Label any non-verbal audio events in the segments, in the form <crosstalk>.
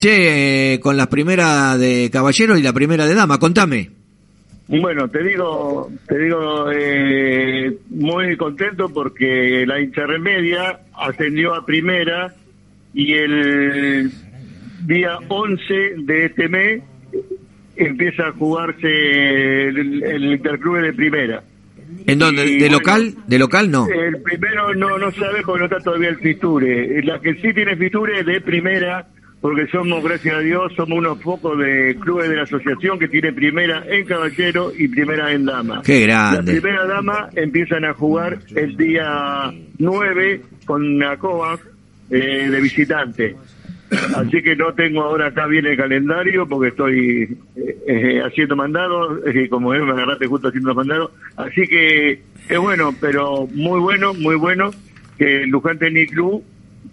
Che, con la primera de caballero y la primera de dama, contame. Bueno, te digo, te digo, eh, muy contento porque la intermedia ascendió a primera y el día 11 de este mes empieza a jugarse el, el interclube de primera. ¿En dónde? ¿De local? ¿De local no? El primero no no sabe porque no está todavía el Fiture. La que sí tiene Fiture es de primera, porque somos, gracias a Dios, somos unos pocos de clubes de la asociación que tiene primera en caballero y primera en dama. ¡Qué grande! La primera dama empiezan a jugar el día 9 con Nacoa eh, de visitante. Así que no tengo ahora acá bien el calendario porque estoy eh, eh, haciendo mandados, eh, como es, me agarraste justo haciendo mandados. Así que es bueno, pero muy bueno, muy bueno que el Luján Tenis Club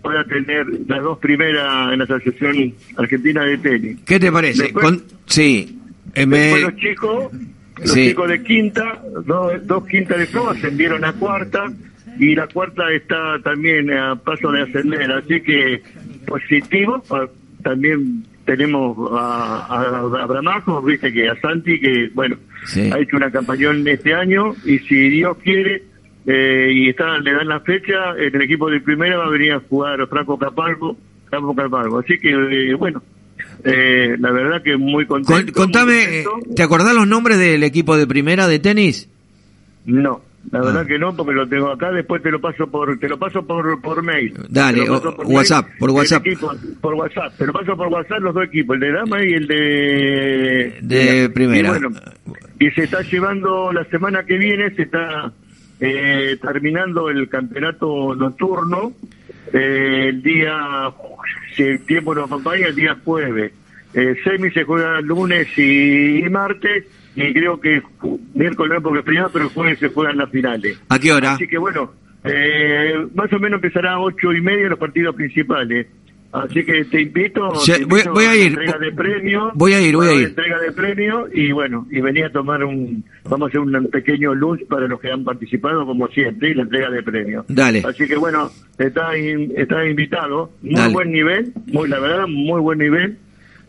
pueda tener las dos primeras en la Asociación Argentina de Tenis. ¿Qué te parece? Después- Con- Sí. Después los chicos, los Sí. chicos de quinta, dos, dos quintas de pro ascendieron a cuarta y la cuarta está también a paso de ascender, así que positivo. pa- También tenemos a, a, a Bramajo, viste que a Santi, que bueno, Sí. ha hecho una campañón este año y si Dios quiere eh, y está le dan la fecha, en el equipo de primera va a venir a jugar Franco Capalgo, Franco Capalgo. Así que eh, bueno, eh, la verdad que muy con- contento. contame, eh, contento. ¿te acordás los nombres del equipo de primera de tenis? No, la Ah. verdad que no, porque lo tengo acá. Después te lo paso por, te lo paso por, por mail. Dale, o- por WhatsApp, por WhatsApp. equipo, por WhatsApp. Te lo paso por WhatsApp los dos equipos, el de dama y el de De primera. Y bueno, y se está llevando la semana que viene, se está eh, terminando el campeonato nocturno. eh, el día, si el tiempo nos acompaña, el día jueves. Eh, semi se juega lunes y, martes, y creo que miércoles no porque es primero, pero el jueves se juegan las finales. ¿A qué hora? Así que bueno, eh, más o menos empezará a ocho y media los partidos principales. Así que te invito, te voy- invito voy a ir. la entrega de premio. Voy a ir, voy a ir. entrega de premio y bueno, y venía a tomar un, vamos a hacer un pequeño lunch para los que han participado como siempre y la entrega de premio. Dale. Así que bueno, está, in- está invitado, muy Dale. buen nivel, muy la verdad, muy buen nivel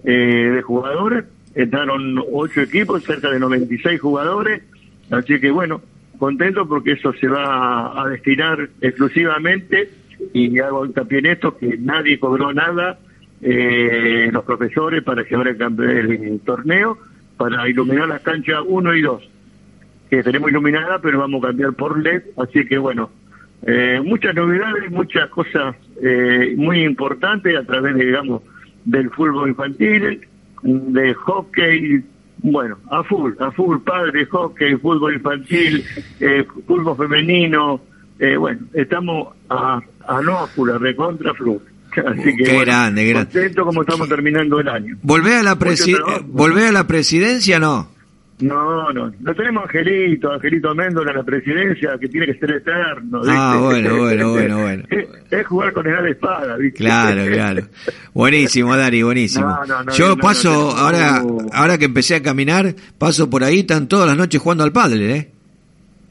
eh, de jugadores. Entraron ocho equipos, cerca de 96 jugadores. Así que bueno, contento porque eso se va a destinar exclusivamente, y hago hincapié en esto, que nadie cobró nada, eh, los profesores para llevar el, campe- el torneo, para iluminar las canchas 1 y 2 que tenemos iluminada, pero vamos a cambiar por LED, así que bueno, eh, muchas novedades, muchas cosas eh, muy importantes a través, digamos, del fútbol infantil, de hockey, bueno, a full, a full, padre, hockey, fútbol infantil, eh, fútbol femenino, eh, bueno, estamos a, a no a full, a recontra full. Así que Qué bueno, grande, grande. contento como estamos terminando el año. ¿Volvé a la, presi- trabajo. ¿Volvé a la presidencia no? No, no, no tenemos Angelito, Angelito Méndola en la presidencia, que tiene que ser eterno. Ah, ¿viste? bueno, <laughs> bueno, bueno, bueno. Es, es jugar con el de espada, ¿viste? Claro, claro. Buenísimo, Dari, buenísimo. No, no, no, Yo paso, ahora ahora que empecé a caminar, paso por ahí, están todas las noches jugando al pádel, ¿eh?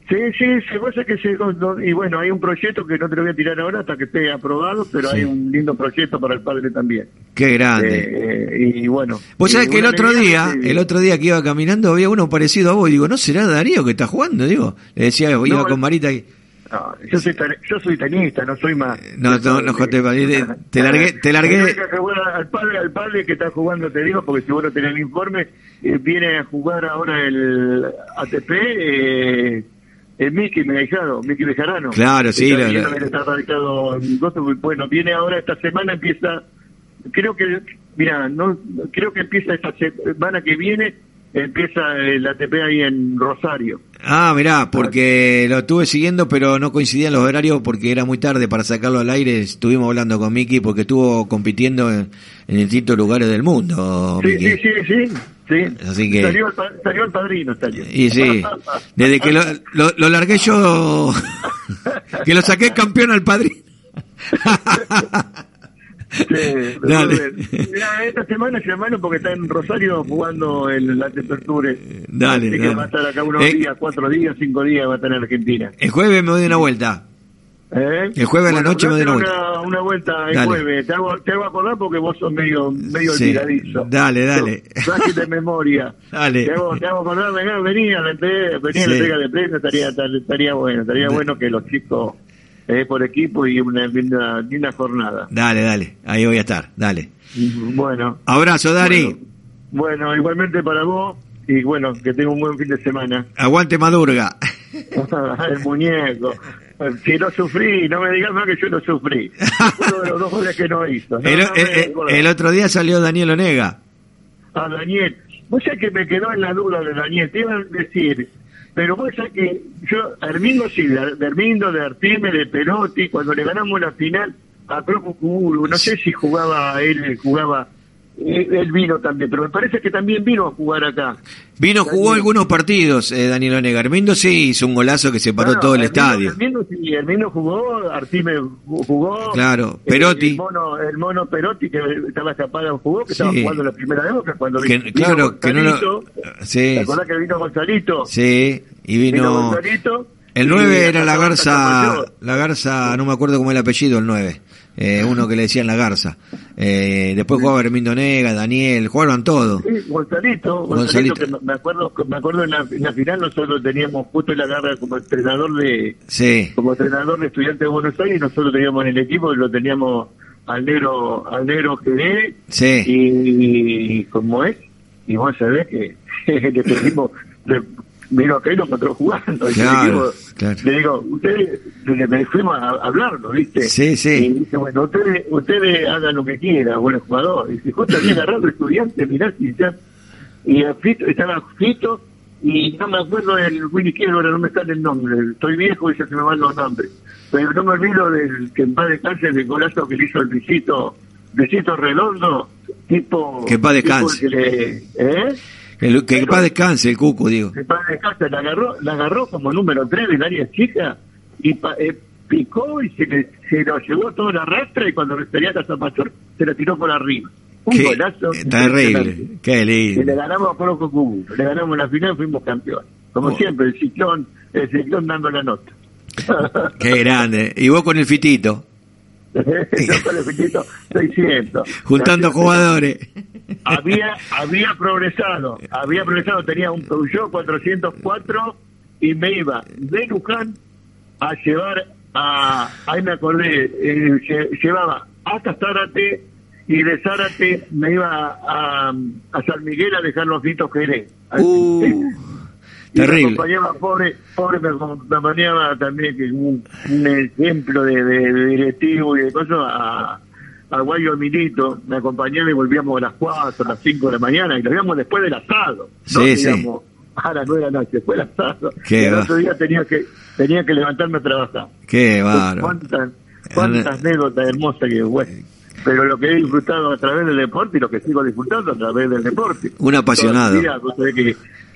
Sí, sí, se pasa que se, y bueno, hay un proyecto que no te lo voy a tirar ahora hasta que esté aprobado, pero Sí. hay un lindo proyecto para el padre también. Qué grande. Eh, y bueno. Vos sabés que el otro día, que- el otro día que iba caminando había uno parecido a vos, y digo, ¿no será Darío que está jugando? Digo, le decía, iba No, con Marita y... No, yo soy ten- yo soy tenista, no soy más. No, no, no, Jote, te- te largué- te largué- Al padre, al padre que está jugando, te digo, porque si vos no tenés el informe, eh, viene a jugar ahora el ATP, eh, el Miki Mejado, Miki Bejarano. Claro, sí, Está, la- la- está radicado en Gozo, bueno, viene ahora esta semana, empieza, creo que, mira, no, creo que empieza esta semana que viene, empieza el ATP ahí en Rosario. Ah, mirá, porque lo estuve siguiendo, pero no coincidían los horarios porque era muy tarde para sacarlo al aire. Estuvimos hablando con Miki porque estuvo compitiendo en, en distintos lugares del mundo. Sí, Miki. sí, sí, sí. sí. Así que- Salió, el pa- salió el padrino, salió. Y sí, desde que lo, lo, lo largué yo, <laughs> que lo saqué campeón al padrino. <laughs> Sí, <laughs> Dale. bueno. Mirá, esta semana semana porque está en Rosario jugando en la Aperture. Dale, Así que va a estar acá unos Eh. días, cuatro días, cinco días va a estar en Argentina. El jueves me doy una vuelta. ¿Eh? El jueves a la noche me doy una una, una vuelta el Dale. jueves. Te hago, te hago acordar porque vos sos medio, medio Sí. olvidadizo. Dale, dale. Frágil de memoria. <laughs> Dale. Te hago, te hago acordar, venía, venía, venía Sí. la entrega de premio, estaría, estaría bueno. Estaría bueno que los chicos eh, por equipo y una linda, linda jornada. Dale, dale, ahí voy a estar, dale. Bueno. Abrazo, Dari. Bueno, bueno, igualmente para vos y bueno, que tenga un buen fin de semana. Aguante Madurga. <laughs> el muñeco. Si no sufrí, no me digas más que yo no sufrí. Uno de los dos goles que no hizo. No, El, no me el- otro día salió Daniel Onega. A Daniel. Vos sabés que me quedó en la duda de Daniel. Te iba a decir, pero vos sabés que yo, Hermindo sí, de, de Hermindo, de Artime, de Perotti, cuando le ganamos la final a Croco Cuburu, no sé si jugaba él, jugaba. Él, él vino también, pero me parece que también vino a jugar acá. Vino, jugó Daniel. algunos partidos, eh, Daniel Onega. Armindo sí hizo un golazo que se paró Claro, todo el Hermindo- estadio. Hermindo, sí, Hermindo jugó, Artime jugó. Claro, eh, Perotti. El mono, el mono Perotti, que estaba escapado, jugó, que Sí. estaba jugando la primera vez, cuando Que- vino claro, que no lo- Gonzalito. Sí, ¿Te acordás que vino Gonzalito? sí, y Vino vino... Gonzalito. El y 9 era la Garza, la Garza, no me acuerdo cómo era el apellido, el 9. Eh, uno que le decían la Garza. Eh, después jugaba Hermindo Nega, Daniel, jugaban todos. Sí, Gonzalito, Gonzalito. Gonzalito, que me acuerdo, me acuerdo en la, en la final nosotros teníamos justo en la garra como entrenador de, Sí, como entrenador de estudiantes de Buenos Aires, nosotros teníamos en el equipo, lo teníamos al negro, al negro Jerez, sí. y como es, y vos sabés que le pedimos, le, vino acá y nos encontró jugando, <laughs> y le Claro, le digo, ustedes, le, fuimos a hablarlo, ¿viste? Sí, sí. Y dice, bueno, ustedes, ustedes hagan lo que quieran, buen jugador, y dice, justo había agarrado estudiante, mirá si ya, y a Fito, estaba Fito, y no me acuerdo del Willy Quiero, ahora no me sale el nombre, estoy viejo y ya se me van los nombres, pero no me olvido del que en paz descanse del golazo que le hizo el visito, visito redondo, tipo... Que en paz descanse. ¿Eh? El- que paz descanse el cuco, digo. En paz descanse, la agarró, la agarró como número 3 del área chica, y pa- eh, picó y se, le, se lo llevó todo la rastra y cuando refería a Casamayor se la tiró por arriba. Un Qué- golazo. terrible, qué Y le ganamos a Colo Cucú, le ganamos la final, fuimos campeón. Como Oh. siempre, el ciclón, el ciclón dando la nota. <laughs> Qué grande. Y vos con el fitito, <laughs> Yo con el pitito 600. <laughs> juntando jugadores. Había, había progresado, había progresado, tenía un Peugeot 404 y me iba de Luján a llevar a, ahí me acordé, eh, lle- llevaba hasta Zárate y de Zárate me iba a, a San Miguel a dejar los Vitos Jerez. Uh, me terrible. acompañaba, pobre, pobre me acompañaba también, que un, un ejemplo de, de- de directivo y de cosas, a, a Guayo Milito, me acompañaba y volvíamos a las 4, a las 5 de la mañana, y lo íbamos después del asado. no Sí, sí. digamos, A las 9 de la noche, después del asado. Qué el otro día tenía que, tenía que levantarme a trabajar. Qué bárbaro. Cuántas, cuántas anécdotas hermosas que, bueno, pero lo que he disfrutado a través del deporte y lo que sigo disfrutando a través del deporte. Un apasionado. Que